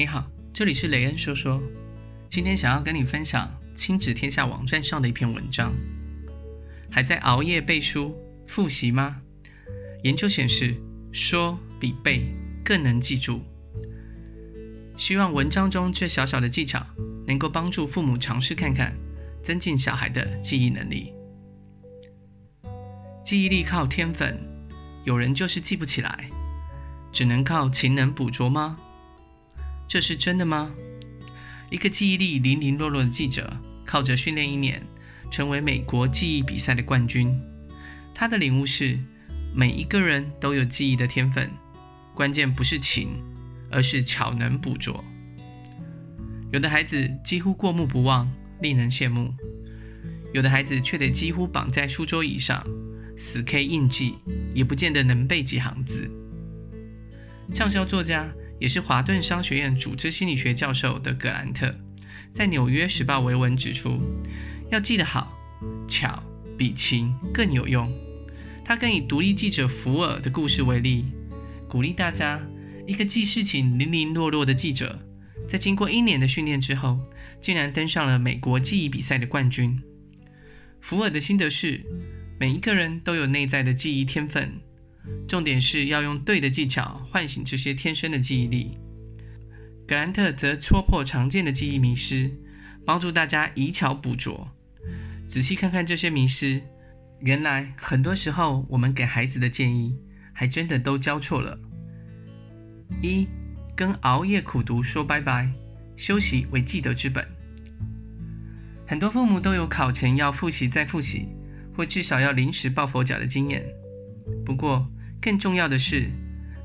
你好，这里是雷恩说说。今天想要跟你分享亲子天下网站上的一篇文章。还在熬夜背书复习吗？研究显示，说比背更能记住。希望文章中这小小的技巧能够帮助父母尝试看看，增进小孩的记忆能力。记忆力靠天分，有人就是记不起来，只能靠勤能补拙吗？这是真的吗？一个记忆力零零落落的记者，靠着训练一年，成为美国记忆比赛的冠军。他的领悟是：每一个人都有记忆的天分，关键不是勤，而是巧能捕捉。有的孩子几乎过目不忘，令人羡慕；有的孩子却得几乎绑在书桌椅上，死 K 硬记，也不见得能背几行字。畅销作家。也是华顿商学院组织心理学教授的葛兰特，在《纽约时报》维文指出，要记得好，巧比勤更有用。他更以独立记者福尔的故事为例，鼓励大家：一个记事情零零落落的记者，在经过一年的训练之后，竟然登上了美国记忆比赛的冠军。福尔的心得是：每一个人都有内在的记忆天分。重点是要用对的技巧唤醒这些天生的记忆力。格兰特则戳破常见的记忆迷失，帮助大家以巧补拙。仔细看看这些迷失，原来很多时候我们给孩子的建议，还真的都教错了。一，跟熬夜苦读说拜拜，休息为记得之本。很多父母都有考前要复习再复习，或至少要临时抱佛脚的经验。不过，更重要的是，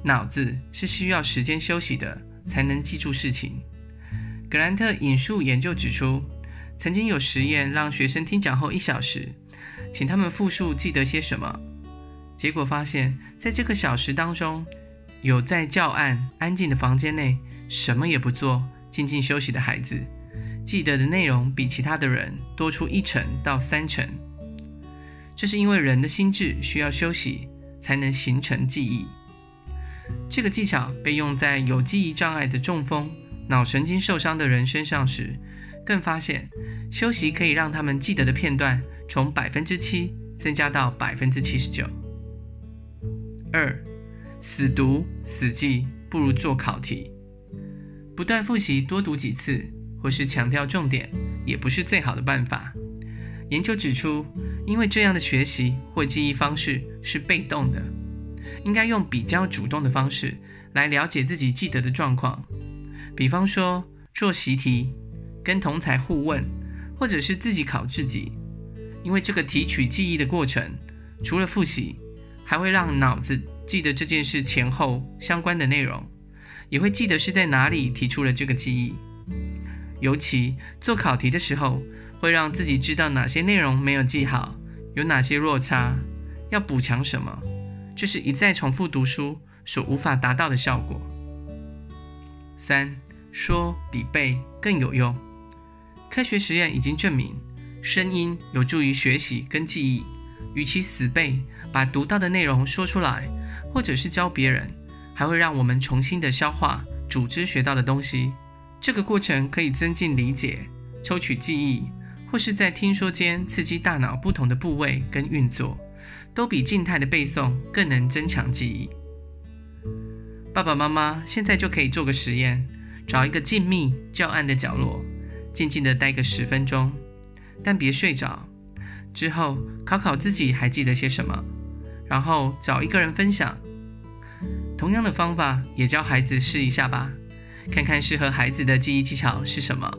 脑子是需要时间休息的，才能记住事情。格兰特引述研究指出，曾经有实验让学生听讲后一小时，请他们复述记得些什么。结果发现，在这个小时当中，有在教案安静的房间内什么也不做，静静休息的孩子，记得的内容比其他的人多出一成到三成。这是因为人的心智需要休息，才能形成记忆。这个技巧被用在有记忆障碍的中风、脑神经受伤的人身上时，更发现休息可以让他们记得的片段从百分之七增加到百分之七十九。二，死读死记不如做考题，不断复习多读几次，或是强调重点，也不是最好的办法。研究指出，因为这样的学习或记忆方式是被动的，应该用比较主动的方式来了解自己记得的状况。比方说做习题、跟同侪互问，或者是自己考自己。因为这个提取记忆的过程，除了复习，还会让脑子记得这件事前后相关的内容，也会记得是在哪里提出了这个记忆。尤其做考题的时候，会让自己知道哪些内容没有记好，有哪些落差，要补强什么，这是一再重复读书所无法达到的效果。三，说比背更有用。科学实验已经证明，声音有助于学习跟记忆。与其死背，把读到的内容说出来，或者是教别人，还会让我们重新的消化、组织学到的东西。这个过程可以增进理解、抽取记忆。或是在听说间刺激大脑不同的部位跟运作，都比静态的背诵更能增强记忆。爸爸妈妈现在就可以做个实验，找一个静谧较暗的角落，静静的待个十分钟，但别睡着。之后考考自己还记得些什么，然后找一个人分享。同样的方法也教孩子试一下吧，看看适合孩子的记忆技巧是什么。